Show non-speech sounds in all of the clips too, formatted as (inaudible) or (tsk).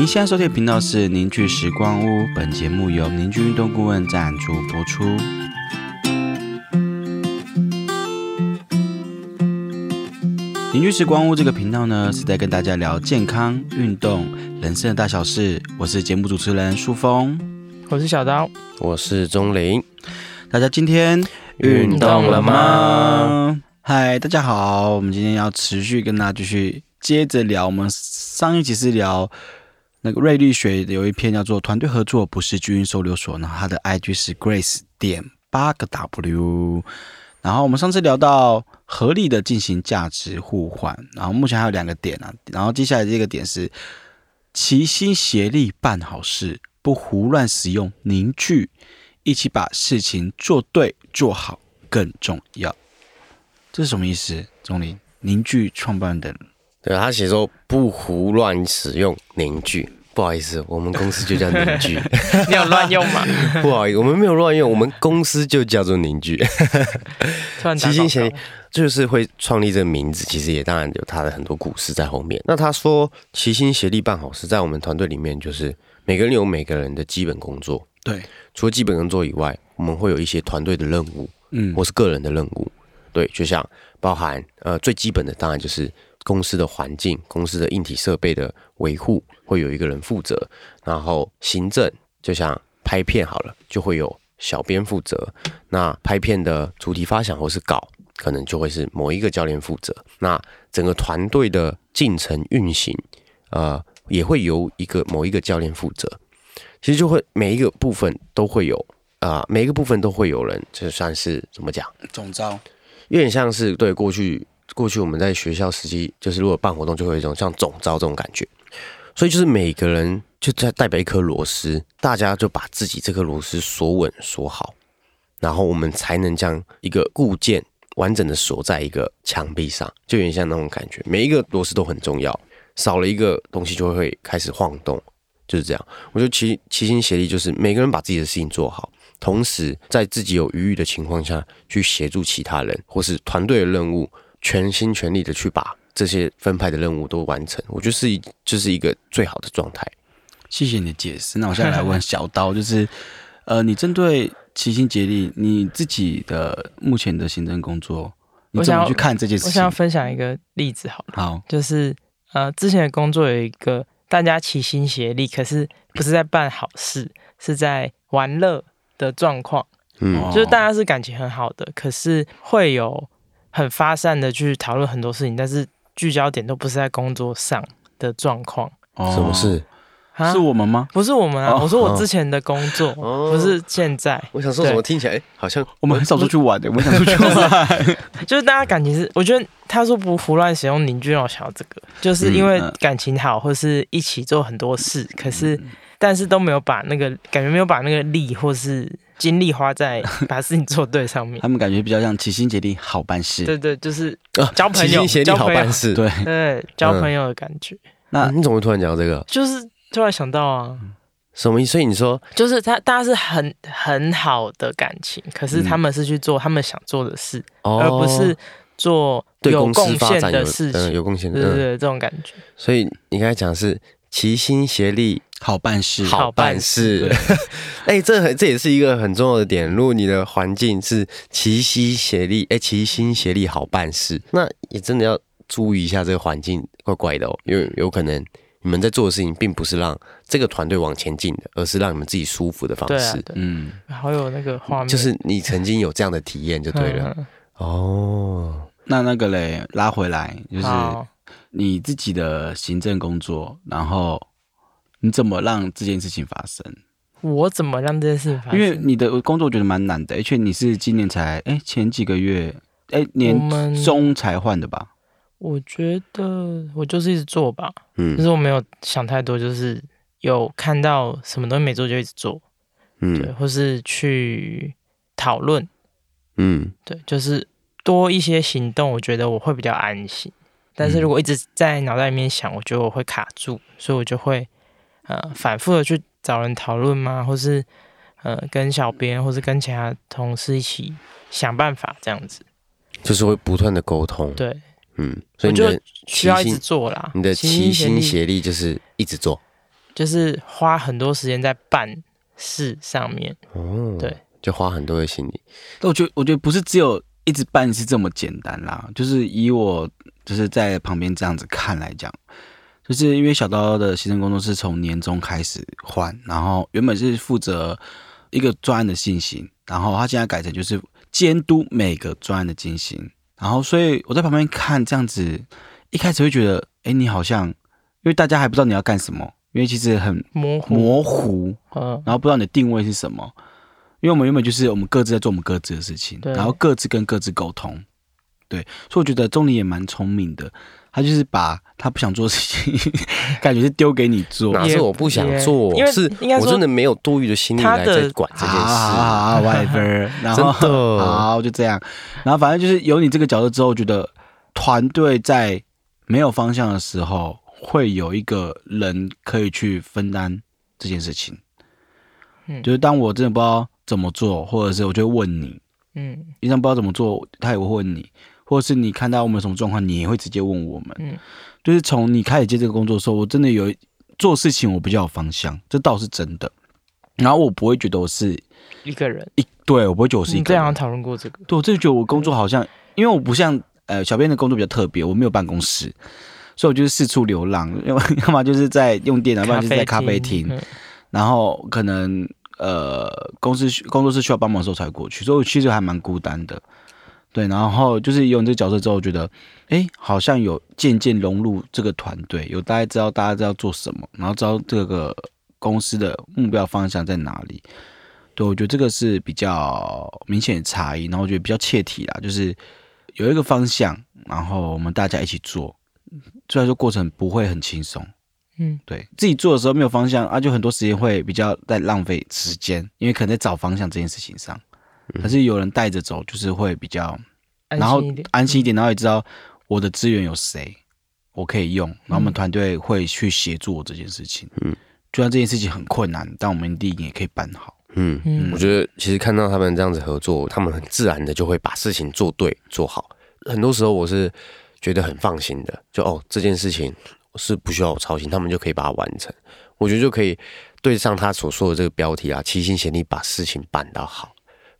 您现在收听的频道是凝聚时光屋，本节目由凝聚运动顾问赞助播出。凝聚时光屋这个频道呢，是在跟大家聊健康、运动、人生的大小事。我是节目主持人舒峰，我是小刀，我是钟林。大家今天运动了吗？嗨，大家好，我们今天要持续跟大家继续接着聊。我们上一集是聊那个瑞丽学有一篇叫做《团队合作不是巨婴收留所》，然后它的 IG 是 Grace 点八个 W。然后我们上次聊到合力的进行价值互换，然后目前还有两个点啊。然后接下来这个点是齐心协力办好事，不胡乱使用凝聚。一起把事情做对做好更重要，这是什么意思？钟林，凝聚创办人，对他写说不胡乱使用凝聚，不好意思，我们公司就叫凝聚，(laughs) 你有乱用吗？不好意思，我们没有乱用，我们公司就叫做凝聚。齐心协力就是会创立这个名字，其实也当然有他的很多故事在后面。那他说齐心协力办好事，在我们团队里面，就是每个人有每个人的基本工作。对，除了基本工作以外，我们会有一些团队的任务，嗯，或是个人的任务。对，就像包含呃最基本的，当然就是公司的环境、公司的硬体设备的维护，会有一个人负责。然后行政，就像拍片好了，就会有小编负责。那拍片的主题发想或是稿，可能就会是某一个教练负责。那整个团队的进程运行，呃，也会由一个某一个教练负责。其实就会每一个部分都会有啊，每一个部分都会有人，就算是怎么讲，总招，有点像是对过去过去我们在学校实际就是如果办活动就会有一种像总招这种感觉，所以就是每个人就在代表一颗螺丝，大家就把自己这颗螺丝锁稳锁好，然后我们才能将一个固件完整的锁在一个墙壁上，就有点像那种感觉，每一个螺丝都很重要，少了一个东西就会开始晃动。就是这样，我觉得齐齐心协力就是每个人把自己的事情做好，同时在自己有余裕的情况下去协助其他人，或是团队的任务，全心全力的去把这些分派的任务都完成。我觉得是一就是一个最好的状态。谢谢你的解释。那我现在来问小刀，(laughs) 就是呃，你针对齐心协力，你自己的目前的行政工作，你怎么去看这件事情？我想要分享一个例子，好了，好，就是呃，之前的工作有一个。大家齐心协力，可是不是在办好事，是在玩乐的状况。嗯，就是大家是感情很好的，可是会有很发散的去讨论很多事情，但是聚焦点都不是在工作上的状况。什么事？是我们吗？不是我们啊！我说我之前的工作，不是现在。我想说什么？听起来好像我们很少出去玩的。我们想出去玩，(laughs) 就是大家感情是，我觉得他说不胡乱使用凝聚，让我想到这个，就是因为感情好，或是一起做很多事，可是但是都没有把那个感觉没有把那个力或是精力花在把事情做对上面。(laughs) 他们感觉比较像齐心协力好办事。对对，就是交朋友，齐心协力好办事。对对，交朋友的感觉。那你怎么会突然讲到这个？就是。突然想到啊，什么意思？所以你说就是他，大家是很很好的感情，可是他们是去做他们想做的事，而不是做有贡献的事情。有贡献，对对对，这种感觉。所以你刚才讲是齐心协力，好办事，好办事。(laughs) 哎，这这也是一个很重要的点。如果你的环境是齐心协力，哎，齐心协力好办事，那也真的要注意一下这个环境怪怪的哦，因为有可能。你们在做的事情，并不是让这个团队往前进的，而是让你们自己舒服的方式。嗯，好有那个画面，就是你曾经有这样的体验就对了。哦，那那个嘞，拉回来就是你自己的行政工作，然后你怎么让这件事情发生？我怎么让这件事情发生？因为你的工作我觉得蛮难的，而且你是今年才哎前几个月哎年中才换的吧？我觉得我就是一直做吧，嗯，就是我没有想太多，就是有看到什么东西没做就一直做，嗯，对，或是去讨论，嗯，对，就是多一些行动，我觉得我会比较安心。但是如果一直在脑袋里面想，我觉得我会卡住，所以我就会呃反复的去找人讨论吗，或是呃跟小编或是跟其他同事一起想办法这样子，就是会不断的沟通，对。嗯，所以你就需要一直做啦。你的齐心协力就是一直做，就是花很多时间在办事上面。哦，对，就花很多的心力。但我觉得，我觉得不是只有一直办是这么简单啦。就是以我就是在旁边这样子看来讲，就是因为小刀的行政工作是从年终开始换，然后原本是负责一个专案的进行，然后他现在改成就是监督每个专案的进行。然后，所以我在旁边看这样子，一开始会觉得，哎，你好像，因为大家还不知道你要干什么，因为其实很模糊，模糊，嗯，然后不知道你的定位是什么，因为我们原本就是我们各自在做我们各自的事情，然后各自跟各自沟通，对，所以我觉得钟离也蛮聪明的。他就是把他不想做的事情，(laughs) 感觉是丢给你做，哪是我不想做，是我真的没有多余的心力来在管这件事。啊，(laughs) whatever，然后 (laughs) 好就这样，然后反正就是有你这个角色之后，觉得团队在没有方向的时候，会有一个人可以去分担这件事情。嗯，就是当我真的不知道怎么做，或者是我就会问你，嗯，平常不知道怎么做，他也会问你。或者是你看到我们什么状况，你也会直接问我们。嗯，就是从你开始接这个工作的时候，我真的有做事情，我比较有方向，这倒是真的。然后我不会觉得我是一个人，一对我不会觉得我是一个。这样讨论过这个？对，我真的觉得我工作好像，因为我不像呃小编的工作比较特别，我没有办公室，所以我就是四处流浪，要要么就是在用电脑，要么就是在咖啡厅，然后可能呃公司工作室需要帮忙的时候才会过去，所以我其实还蛮孤单的。对，然后就是有你这个角色之后，觉得，哎，好像有渐渐融入这个团队，有大家知道大家知道做什么，然后知道这个公司的目标方向在哪里。对，我觉得这个是比较明显的差异，然后我觉得比较切题啦，就是有一个方向，然后我们大家一起做，虽然说过程不会很轻松，嗯，对自己做的时候没有方向啊，就很多时间会比较在浪费时间，因为可能在找方向这件事情上。可是有人带着走，就是会比较，然后安心一点，然后也知道我的资源有谁，我可以用，然后我们团队会去协助我这件事情。嗯，就算这件事情很困难，但我们一定也可以办好。嗯嗯，我觉得其实看到他们这样子合作，他们很自然的就会把事情做对做好。很多时候我是觉得很放心的，就哦这件事情是不需要我操心，他们就可以把它完成。我觉得就可以对上他所说的这个标题啊，齐心协力把事情办到好。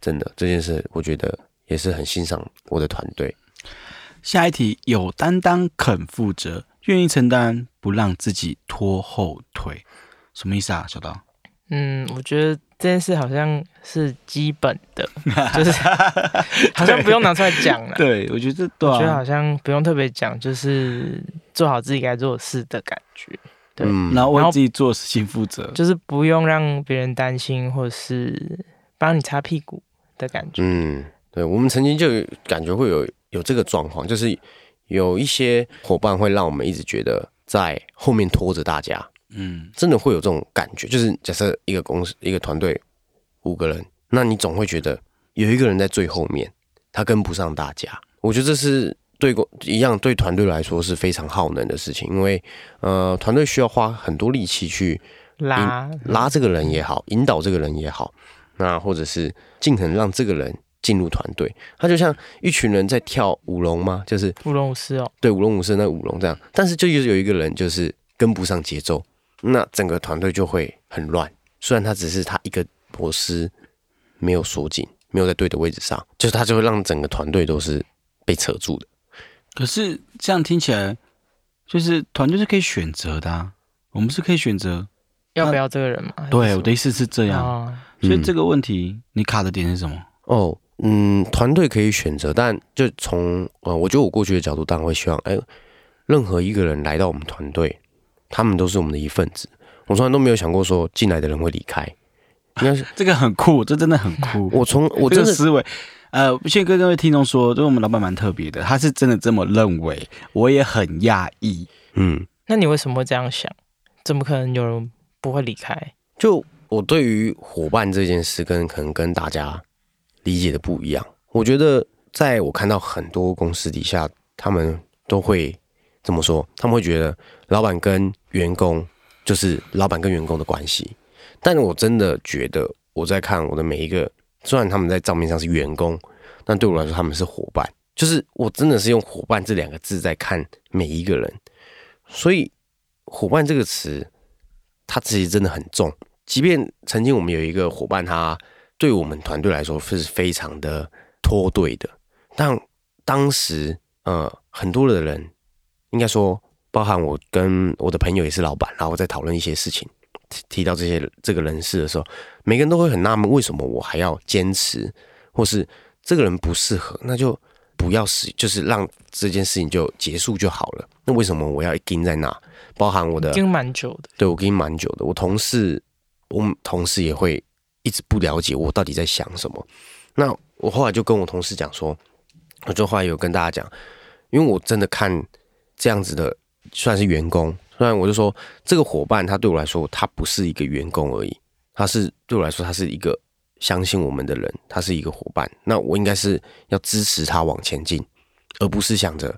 真的这件事，我觉得也是很欣赏我的团队。下一题，有担当、肯负责、愿意承担，不让自己拖后腿，什么意思啊？小刀？嗯，我觉得这件事好像是基本的，(laughs) 就是好像不用拿出来讲了。对，我觉得，我觉得好像不用特别讲，就是做好自己该做的事的感觉。对，然后为自己做事情负责，就是不用让别人担心，或是帮你擦屁股。的感觉，嗯，对，我们曾经就感觉会有有这个状况，就是有一些伙伴会让我们一直觉得在后面拖着大家，嗯，真的会有这种感觉。就是假设一个公司一个团队五个人，那你总会觉得有一个人在最后面，他跟不上大家。我觉得这是对公一样对团队来说是非常耗能的事情，因为呃，团队需要花很多力气去拉拉这个人也好，引导这个人也好。那或者是尽可能让这个人进入团队，他就像一群人在跳舞龙吗？就是舞龙舞狮哦，对，舞龙舞狮那舞龙这样。但是就有有一个人就是跟不上节奏，那整个团队就会很乱。虽然他只是他一个螺丝没有锁紧，没有在对的位置上，就是他就会让整个团队都是被扯住的。可是这样听起来，就是团队是可以选择的，我们是可以选择要不要这个人嘛？对，我的意思是这样。所以这个问题，你卡的点是什么？哦，嗯，团队可以选择，但就从呃，我觉得我过去的角度，当然会希望，哎，任何一个人来到我们团队，他们都是我们的一份子。我从来都没有想过说进来的人会离开。应该是 (laughs) 这个很酷，这真的很酷。我从我这个思维，呃，先跟各位听众说，就我们老板蛮特别的，他是真的这么认为，我也很讶异。嗯，那你为什么会这样想？怎么可能有人不会离开？就。我对于伙伴这件事，跟可能跟大家理解的不一样。我觉得，在我看到很多公司底下，他们都会这么说，他们会觉得老板跟员工就是老板跟员工的关系。但我真的觉得，我在看我的每一个，虽然他们在账面上是员工，但对我来说他们是伙伴。就是我真的是用伙伴这两个字在看每一个人。所以，伙伴这个词。他其实真的很重。即便曾经我们有一个伙伴，他对我们团队来说是非常的脱队的，但当时呃很多的人，应该说包含我跟我的朋友也是老板，然后在讨论一些事情，提提到这些这个人事的时候，每个人都会很纳闷，为什么我还要坚持，或是这个人不适合，那就不要使，就是让这件事情就结束就好了。那为什么我要盯在那？包含我的已经蛮久的，对我盯蛮久的，我同事。我们同事也会一直不了解我到底在想什么。那我后来就跟我同事讲说，我就后来有跟大家讲，因为我真的看这样子的算是员工，虽然我就说这个伙伴他对我来说他不是一个员工而已，他是对我来说他是一个相信我们的人，他是一个伙伴。那我应该是要支持他往前进，而不是想着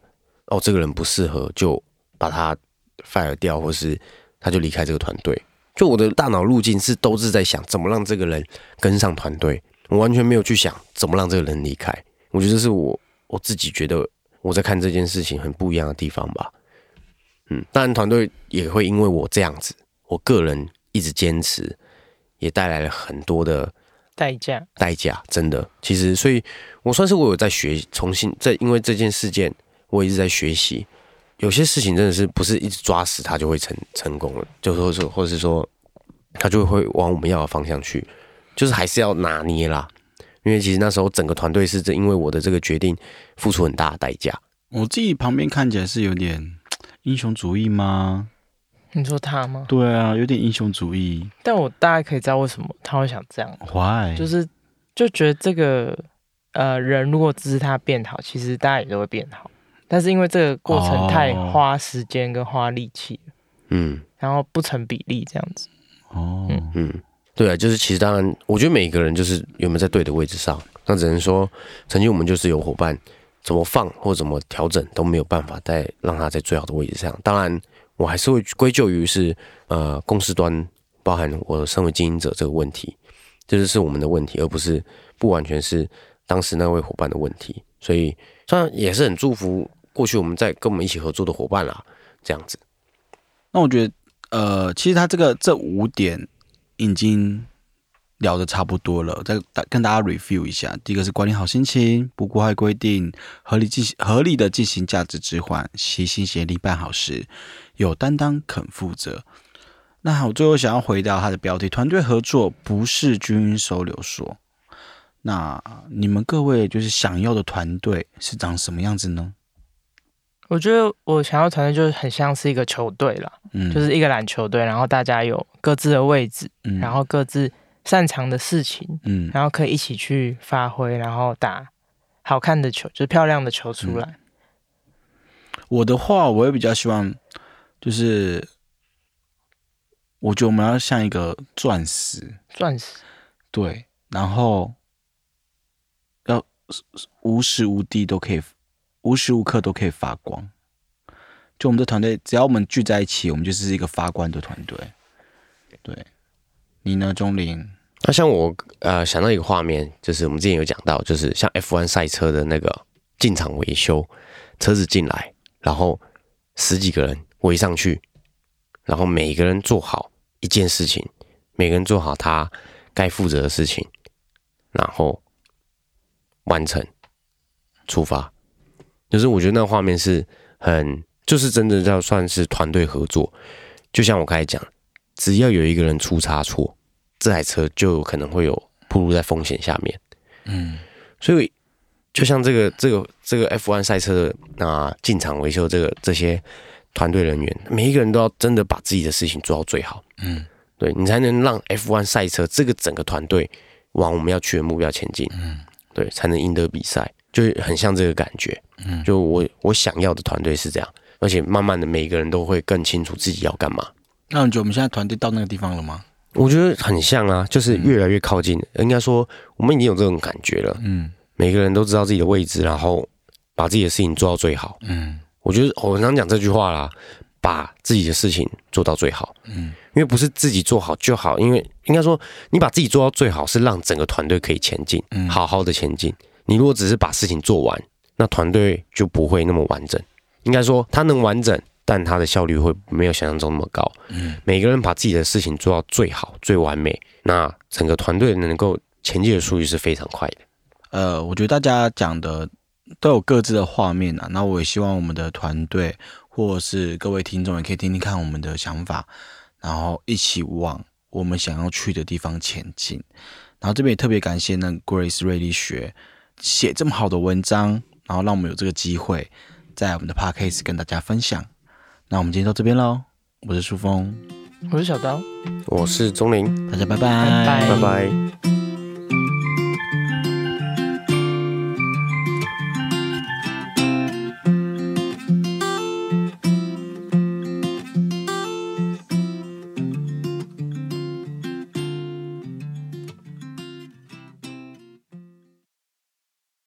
哦这个人不适合就把他 fire 掉，或是他就离开这个团队。就我的大脑路径是都是在想怎么让这个人跟上团队，我完全没有去想怎么让这个人离开。我觉得是我我自己觉得我在看这件事情很不一样的地方吧。嗯，当然团队也会因为我这样子，我个人一直坚持，也带来了很多的代价。代价真的，其实所以我算是我有在学，重新在因为这件事件，我一直在学习。有些事情真的是不是一直抓死他就会成成功了，就说是或者是说他就会往我们要的方向去，就是还是要拿捏啦。因为其实那时候整个团队是因为我的这个决定付出很大的代价。我自己旁边看起来是有点 (tsk) 英雄主义吗？你说他吗？对啊，有点英雄主义。但我大概可以知道为什么他会想这样。Why？就是就觉得这个呃人如果支持他变好，其实大家也都会变好。但是因为这个过程太花时间跟花力气嗯，然后不成比例这样子，哦，嗯，对啊，就是其实当然，我觉得每一个人就是有没有在对的位置上，那只能说曾经我们就是有伙伴怎么放或怎么调整都没有办法再让他在最好的位置上。当然，我还是会归咎于是呃公司端包含我身为经营者这个问题，这就是我们的问题，而不是不完全是当时那位伙伴的问题。所以，虽然也是很祝福。过去我们在跟我们一起合作的伙伴啦，这样子。那我觉得，呃，其实他这个这五点已经聊的差不多了。再跟大家 review 一下：第一个是管理好心情，不破坏规定，合理进行合理的进行价值置换，齐心协力办好事，有担当，肯负责。那我最后想要回到他的标题：团队合作不是军收留所。那你们各位就是想要的团队是长什么样子呢？我觉得我想要团队就是很像是一个球队了，嗯，就是一个篮球队，然后大家有各自的位置，嗯，然后各自擅长的事情，嗯，然后可以一起去发挥，然后打好看的球，就是漂亮的球出来。我的话，我也比较希望，就是我觉得我们要像一个钻石，钻石，对，然后要无时无地都可以。无时无刻都可以发光，就我们的团队，只要我们聚在一起，我们就是一个发光的团队。对，你呢，钟林？那像我呃想到一个画面，就是我们之前有讲到，就是像 F1 赛车的那个进场维修，车子进来，然后十几个人围上去，然后每个人做好一件事情，每个人做好他该负责的事情，然后完成出发。就是我觉得那画面是很，就是真的叫算是团队合作。就像我刚才讲，只要有一个人出差错，这台车就有可能会有暴露在风险下面。嗯，所以就像这个这个这个 F1 赛车的啊进场维修这个这些团队人员，每一个人都要真的把自己的事情做到最好。嗯，对你才能让 F1 赛车这个整个团队往我们要去的目标前进。嗯，对，才能赢得比赛。就很像这个感觉，嗯，就我我想要的团队是这样，而且慢慢的每一个人都会更清楚自己要干嘛。那你觉得我们现在团队到那个地方了吗？我觉得很像啊，就是越来越靠近。应该说我们已经有这种感觉了，嗯，每个人都知道自己的位置，然后把自己的事情做到最好。嗯，我觉得我常讲这句话啦，把自己的事情做到最好。嗯，因为不是自己做好就好，因为应该说你把自己做到最好，是让整个团队可以前进，嗯好好的前进。你如果只是把事情做完，那团队就不会那么完整。应该说，它能完整，但它的效率会没有想象中那么高。嗯，每个人把自己的事情做到最好、最完美，那整个团队能够前进的速率是非常快的。呃，我觉得大家讲的都有各自的画面啊，那我也希望我们的团队或是各位听众也可以听听看我们的想法，然后一起往我们想要去的地方前进。然后这边也特别感谢那 Grace 瑞丽学写这么好的文章，然后让我们有这个机会在我们的 Podcast 跟大家分享。那我们今天到这边喽，我是舒峰，我是小刀，我是钟林，大家拜拜。拜拜。